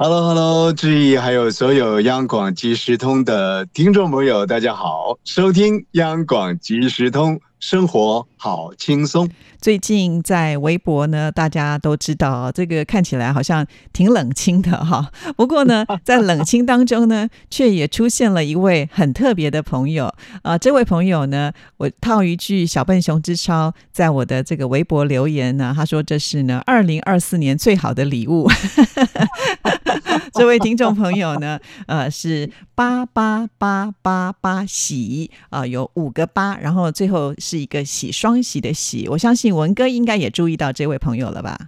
Hello，Hello，志毅，还有所有央广即时通的听众朋友，大家好，收听央广即时通。生活好轻松。最近在微博呢，大家都知道这个看起来好像挺冷清的哈。不过呢，在冷清当中呢，却也出现了一位很特别的朋友啊。这位朋友呢，我套一句小笨熊之超在我的这个微博留言呢，他说这是呢二零二四年最好的礼物。这位听众朋友呢，呃，是八八八八八喜啊，有五个八，然后最后是一个喜双喜的喜。我相信文哥应该也注意到这位朋友了吧？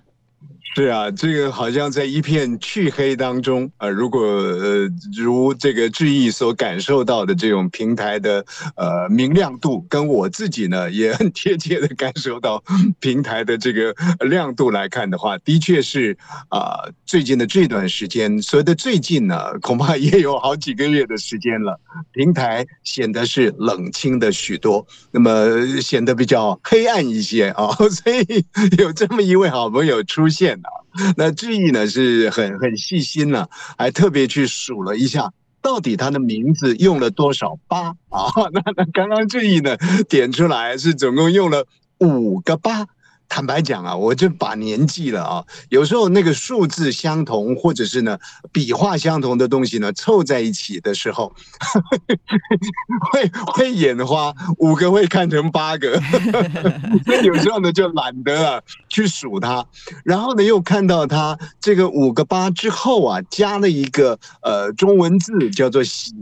是啊，这个好像在一片黢黑当中啊。如果呃，如这个志毅所感受到的这种平台的呃明亮度，跟我自己呢也很贴切的感受到平台的这个亮度来看的话，的确是啊，最近的这段时间，所谓的最近呢，恐怕也有好几个月的时间了，平台显得是冷清的许多，那么显得比较黑暗一些啊。所以有这么一位好朋友出现。那志毅呢是很很细心呢，还特别去数了一下，到底他的名字用了多少八啊？那那刚刚志毅呢点出来是总共用了五个八。坦白讲啊，我就把年纪了啊，有时候那个数字相同，或者是呢笔画相同的东西呢凑在一起的时候，会会眼花，五个会看成八个，所以有时候呢就懒得啊去数它，然后呢又看到它这个五个八之后啊加了一个呃中文字叫做喜。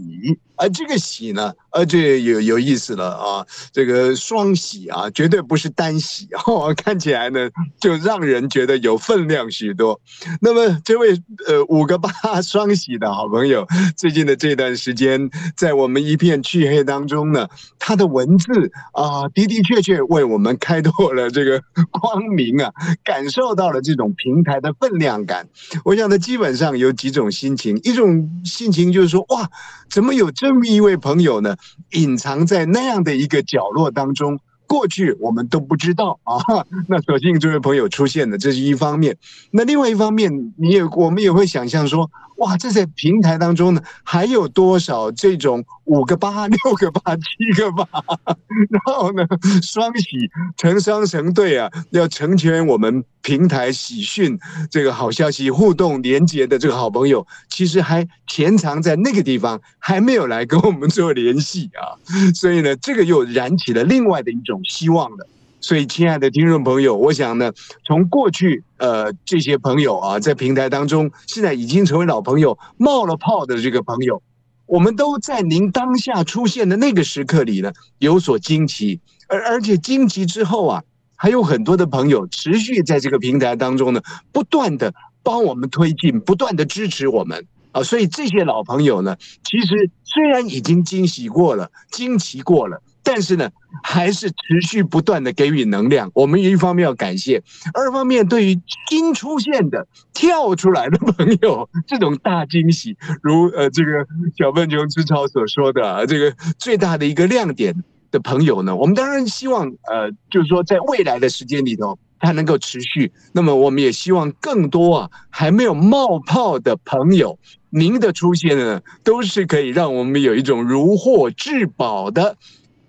而这个喜呢，而这有有意思了啊！这个双喜啊，绝对不是单喜 哦，看起来呢就让人觉得有分量许多。那么这位呃五个八双喜的好朋友，最近的这段时间，在我们一片黢黑当中呢，他的文字啊的的确确为我们开拓了这个光明啊，感受到了这种平台的分量感。我想他，基本上有几种心情，一种心情就是说，哇，怎么有这这么一位朋友呢，隐藏在那样的一个角落当中，过去我们都不知道啊。那所幸这位朋友出现了，这是一方面。那另外一方面，你也我们也会想象说。哇，这在平台当中呢，还有多少这种五个八、六个八、七个八，然后呢，双喜成双成对啊，要成全我们平台喜讯这个好消息互动连接的这个好朋友，其实还潜藏在那个地方，还没有来跟我们做联系啊，所以呢，这个又燃起了另外的一种希望了。所以，亲爱的听众朋友，我想呢，从过去呃这些朋友啊，在平台当中，现在已经成为老朋友、冒了泡的这个朋友，我们都在您当下出现的那个时刻里呢，有所惊奇，而而且惊奇之后啊，还有很多的朋友持续在这个平台当中呢，不断的帮我们推进，不断的支持我们啊，所以这些老朋友呢，其实虽然已经惊喜过了、惊奇过了。但是呢，还是持续不断的给予能量。我们一方面要感谢，二方面对于新出现的跳出来的朋友，这种大惊喜，如呃这个小笨熊之超所说的，这个最大的一个亮点的朋友呢，我们当然希望呃，就是说在未来的时间里头，它能够持续。那么我们也希望更多啊还没有冒泡的朋友，您的出现呢，都是可以让我们有一种如获至宝的。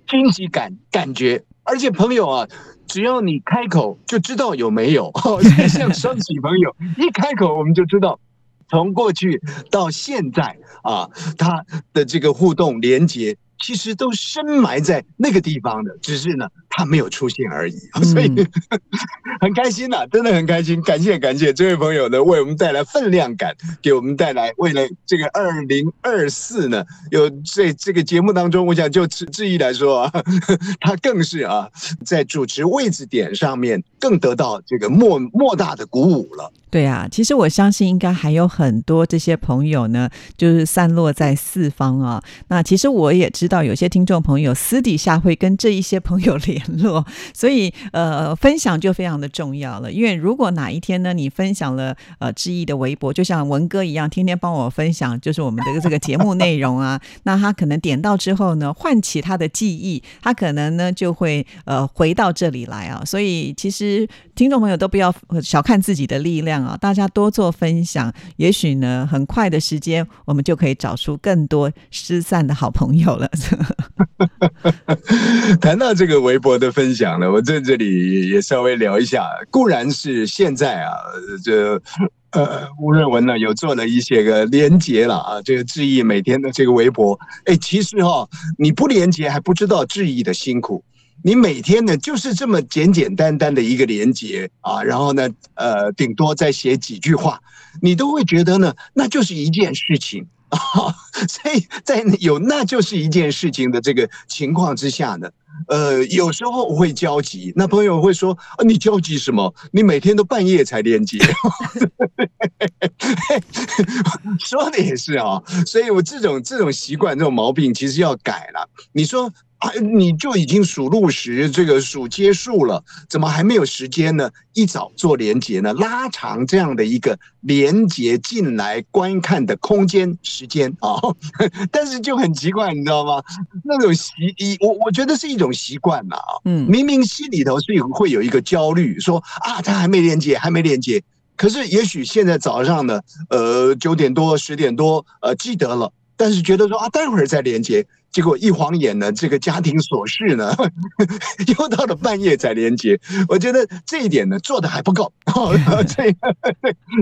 惊喜感感觉，而且朋友啊，只要你开口就知道有没有。像双喜朋友一开口，我们就知道，从过去到现在啊，他的这个互动连接其实都深埋在那个地方的，只是呢他没有出现而已，所以 很开心呐，真的很开心。感谢感谢这位朋友呢，为我们带来分量感，给我们带来为了这个二零二四呢，有这这个节目当中，我想就志志毅来说啊，他更是啊，在主持位置点上面更得到这个莫莫大的鼓舞了。对啊，其实我相信应该还有很多这些朋友呢，就是散落在四方啊。那其实我也知道，有些听众朋友私底下会跟这一些朋友 联联络，所以呃，分享就非常的重要了。因为如果哪一天呢，你分享了呃志毅的微博，就像文哥一样，天天帮我分享，就是我们的这个节目内容啊，那他可能点到之后呢，唤起他的记忆，他可能呢就会呃回到这里来啊。所以其实听众朋友都不要小看自己的力量。啊，大家多做分享，也许呢，很快的时间，我们就可以找出更多失散的好朋友了。谈到这个微博我的分享呢，我在这里也稍微聊一下。固然是现在啊，这呃吴瑞文呢有做了一些个连接了啊，这个志毅每天的这个微博，哎，其实哈，你不连接还不知道志毅的辛苦。你每天呢，就是这么简简单单的一个连接啊，然后呢，呃，顶多再写几句话，你都会觉得呢，那就是一件事情啊。所以在有那就是一件事情的这个情况之下呢，呃，有时候我会焦急。那朋友会说啊，你焦急什么？你每天都半夜才连接，说的也是啊。所以我这种这种习惯、这种毛病，其实要改了。你说。啊，你就已经数路时这个数结束了，怎么还没有时间呢？一早做连接呢，拉长这样的一个连接进来观看的空间时间啊，但是就很奇怪，你知道吗？那种习，我我觉得是一种习惯嘛啊，嗯，明明心里头是有会有一个焦虑，说啊，他还没连接，还没连接，可是也许现在早上呢，呃，九点多十点多，呃，记得了，但是觉得说啊，待会儿再连接。结果一晃眼呢，这个家庭琐事呢，又到了半夜才连接。我觉得这一点呢做的还不够，这个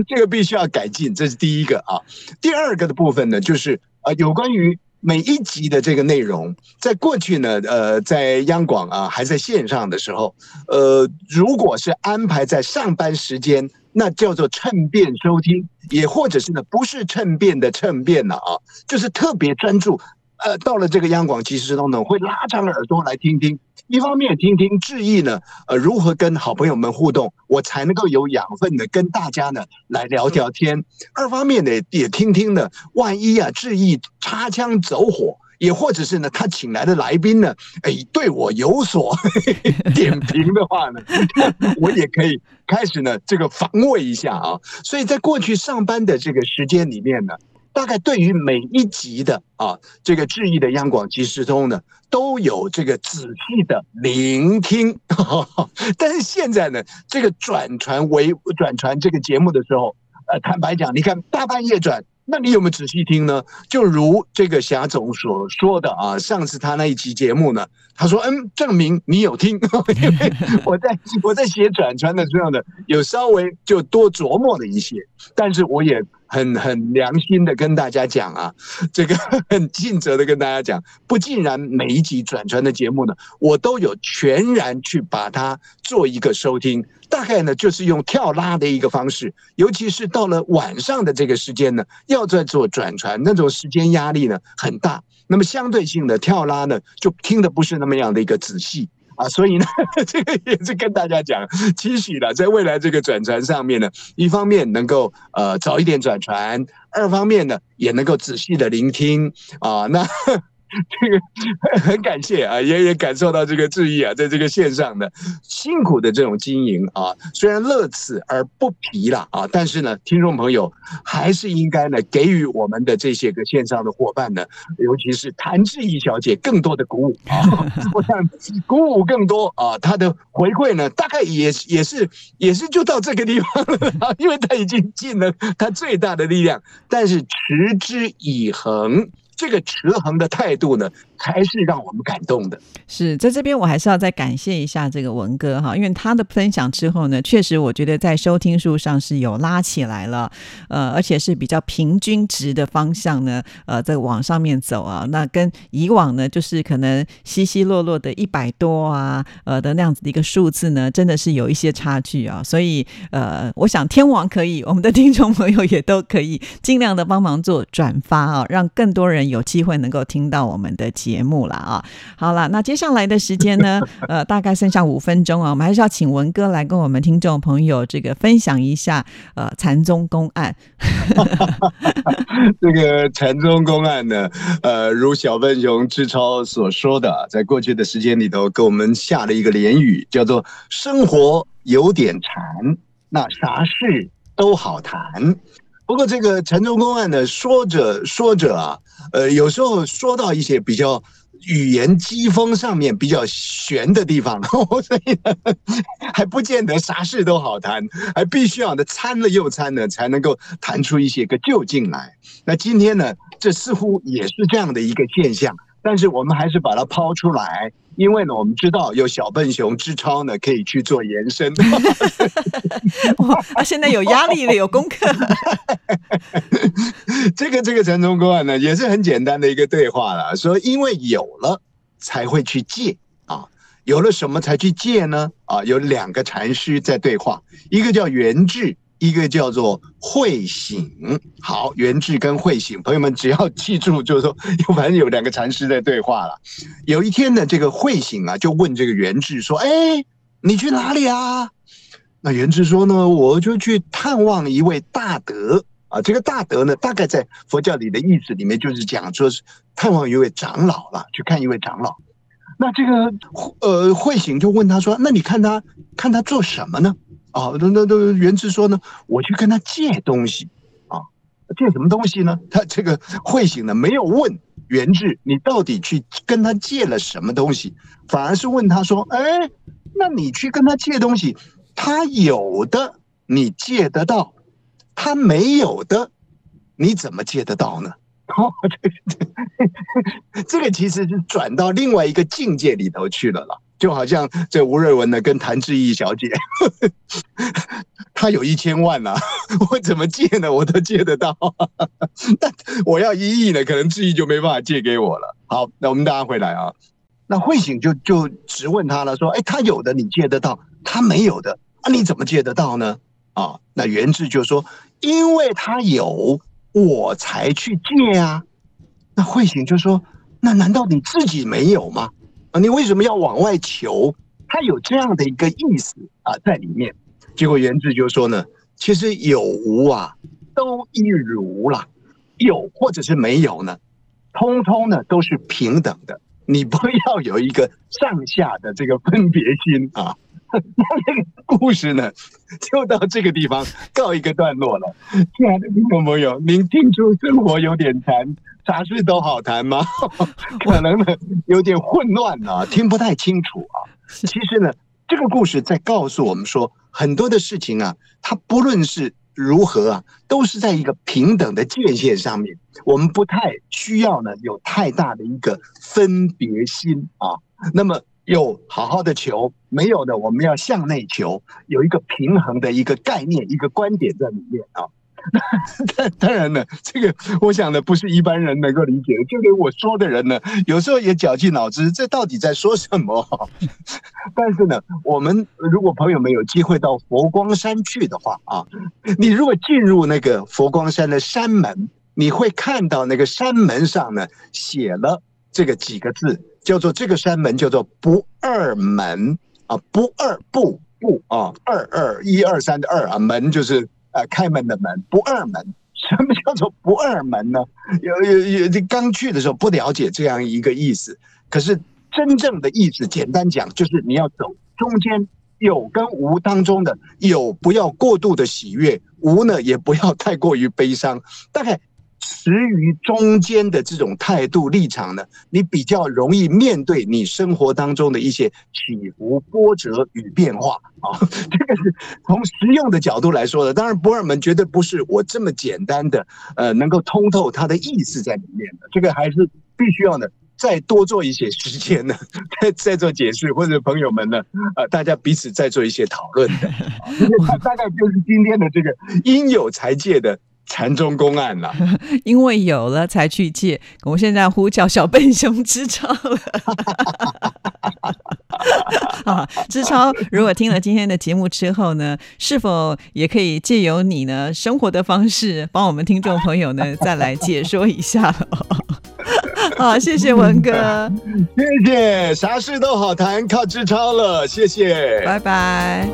这个必须要改进，这是第一个啊。第二个的部分呢，就是呃有关于每一集的这个内容，在过去呢，呃，在央广啊还在线上的时候，呃，如果是安排在上班时间，那叫做趁便收听，也或者是呢不是趁便的趁便了啊，就是特别专注。呃，到了这个央广即时通呢，会拉长耳朵来听听，一方面听听志毅呢，呃，如何跟好朋友们互动，我才能够有养分的跟大家呢来聊聊天；二方面呢，也听听呢，万一啊志毅擦枪走火，也或者是呢他请来的来宾呢，哎，对我有所 点评的话呢，我也可以开始呢这个防卫一下啊。所以在过去上班的这个时间里面呢。大概对于每一集的啊，这个质疑的央广即时通呢，都有这个仔细的聆听。但是现在呢，这个转传为转传这个节目的时候，呃，坦白讲，你看大半夜转，那你有没有仔细听呢？就如这个霞总所说的啊，上次他那一期节目呢，他说，嗯，证明你有听，因 为我在我在写转传的这样的，有稍微就多琢磨了一些，但是我也。很很良心的跟大家讲啊，这个 很尽责的跟大家讲，不尽然每一集转传的节目呢，我都有全然去把它做一个收听，大概呢就是用跳拉的一个方式，尤其是到了晚上的这个时间呢，要在做转传，那种时间压力呢很大，那么相对性的跳拉呢，就听的不是那么样的一个仔细。啊，所以呢，这个也是跟大家讲，期许了，在未来这个转船上面呢，一方面能够呃早一点转船，二方面呢也能够仔细的聆听啊，那。这个很感谢啊，也也感受到这个志毅啊，在这个线上的辛苦的这种经营啊，虽然乐此而不疲了啊，但是呢，听众朋友还是应该呢给予我们的这些个线上的伙伴呢，尤其是谭志毅小姐更多的鼓舞啊，我想鼓舞更多啊，她的回馈呢，大概也也是也是就到这个地方了，因为她已经尽了她最大的力量，但是持之以恒。这个持衡的态度呢，才是让我们感动的。是在这边，我还是要再感谢一下这个文哥哈，因为他的分享之后呢，确实我觉得在收听数上是有拉起来了，呃，而且是比较平均值的方向呢，呃，在往上面走啊。那跟以往呢，就是可能稀稀落落的一百多啊，呃的那样子的一个数字呢，真的是有一些差距啊。所以呃，我想天王可以，我们的听众朋友也都可以尽量的帮忙做转发啊，让更多人有机会能够听到我们的节目了啊。好了，那接下来的时间呢，呃，大概剩下五分钟啊，我们还是要请文哥来跟我们听众朋友这个分享一下呃禅宗公案。这个禅宗公案呢，呃，如小笨熊志超所说的，在过去的时间里头，给我们下了一个联语，叫做“生活有点禅，那啥事都好谈”。不过这个陈忠公案呢，说着说着啊，呃，有时候说到一些比较。语言机锋上面比较悬的地方，所以呢，还不见得啥事都好谈，还必须要呢参了又参呢，才能够谈出一些个究竟来。那今天呢，这似乎也是这样的一个现象，但是我们还是把它抛出来。因为呢，我们知道有小笨熊之超呢，可以去做延伸。哇，现在有压力了，有功课。这个这个陈忠公案呢，也是很简单的一个对话了。说因为有了才会去借啊，有了什么才去借呢？啊，有两个禅师在对话，一个叫元智。一个叫做慧醒，好，元智跟慧醒，朋友们只要记住，就是说，反正有两个禅师在对话了。有一天呢，这个慧醒啊，就问这个元智说：“哎，你去哪里啊？”那元智说呢：“我就去探望一位大德啊。这个大德呢，大概在佛教里的意思里面，就是讲说是探望一位长老了，去看一位长老。那这个呃，慧醒就问他说：‘那你看他看他做什么呢？’啊，那那那元智说呢，我去跟他借东西啊，借什么东西呢？他这个慧醒呢，没有问元智你到底去跟他借了什么东西，反而是问他说，哎，那你去跟他借东西，他有的你借得到，他没有的你怎么借得到呢？哦，这个其实是转到另外一个境界里头去了了。就好像这吴瑞文呢，跟谭志毅小姐，他有一千万呐，我怎么借呢？我都借得到，但我要一亿呢，可能志毅就没办法借给我了。好，那我们大家回来啊，那慧醒就就直问他了，说：“哎，他有的你借得到，他没有的，那你怎么借得到呢？”啊，那元志就说：“因为他有，我才去借啊。”那慧醒就说：“那难道你自己没有吗？”你为什么要往外求？他有这样的一个意思啊，在里面。结果元智就说呢，其实有无啊，都一如啦，有或者是没有呢，通通呢都是平等的。你不要有一个上下的这个分别心啊。那这个故事呢，就到这个地方告一个段落了。亲爱的听众朋友，您听出生活有点难？啥事都好谈吗？可能呢有点混乱啊，听不太清楚啊。其实呢，这个故事在告诉我们说，很多的事情啊，它不论是如何啊，都是在一个平等的界限上面。我们不太需要呢有太大的一个分别心啊。那么有好好的求，没有的我们要向内求，有一个平衡的一个概念、一个观点在里面啊。当当然了，这个我想呢，不是一般人能够理解的。就连我说的人呢，有时候也绞尽脑汁，这到底在说什么？但是呢，我们如果朋友们有机会到佛光山去的话啊，你如果进入那个佛光山的山门，你会看到那个山门上呢写了这个几个字，叫做这个山门叫做不二门啊，不二不不啊，二二一二三的二啊，门就是。呃，开门的门不二门，什么叫做不二门呢？有有有，这刚去的时候不了解这样一个意思。可是真正的意思，简单讲就是你要走中间有跟无当中的有，不要过度的喜悦，无呢也不要太过于悲伤，大概。持于中间的这种态度立场呢，你比较容易面对你生活当中的一些起伏波折与变化 啊。这个是从实用的角度来说的。当然，博尔门绝对不是我这么简单的呃能够通透他的意思在里面的。这个还是必须要呢再多做一些时间呢，再再做解释，或者朋友们呢，呃，大家彼此再做一些讨论的，大概就是今天的这个应有才界的。禅宗公案了，因为有了才去借。我现在呼叫小笨熊之超了。啊，支超，如果听了今天的节目之后呢，是否也可以借由你呢生活的方式，帮我们听众朋友呢再来解说一下？好，谢谢文哥，谢谢，啥事都好谈，靠支超了，谢谢，拜拜。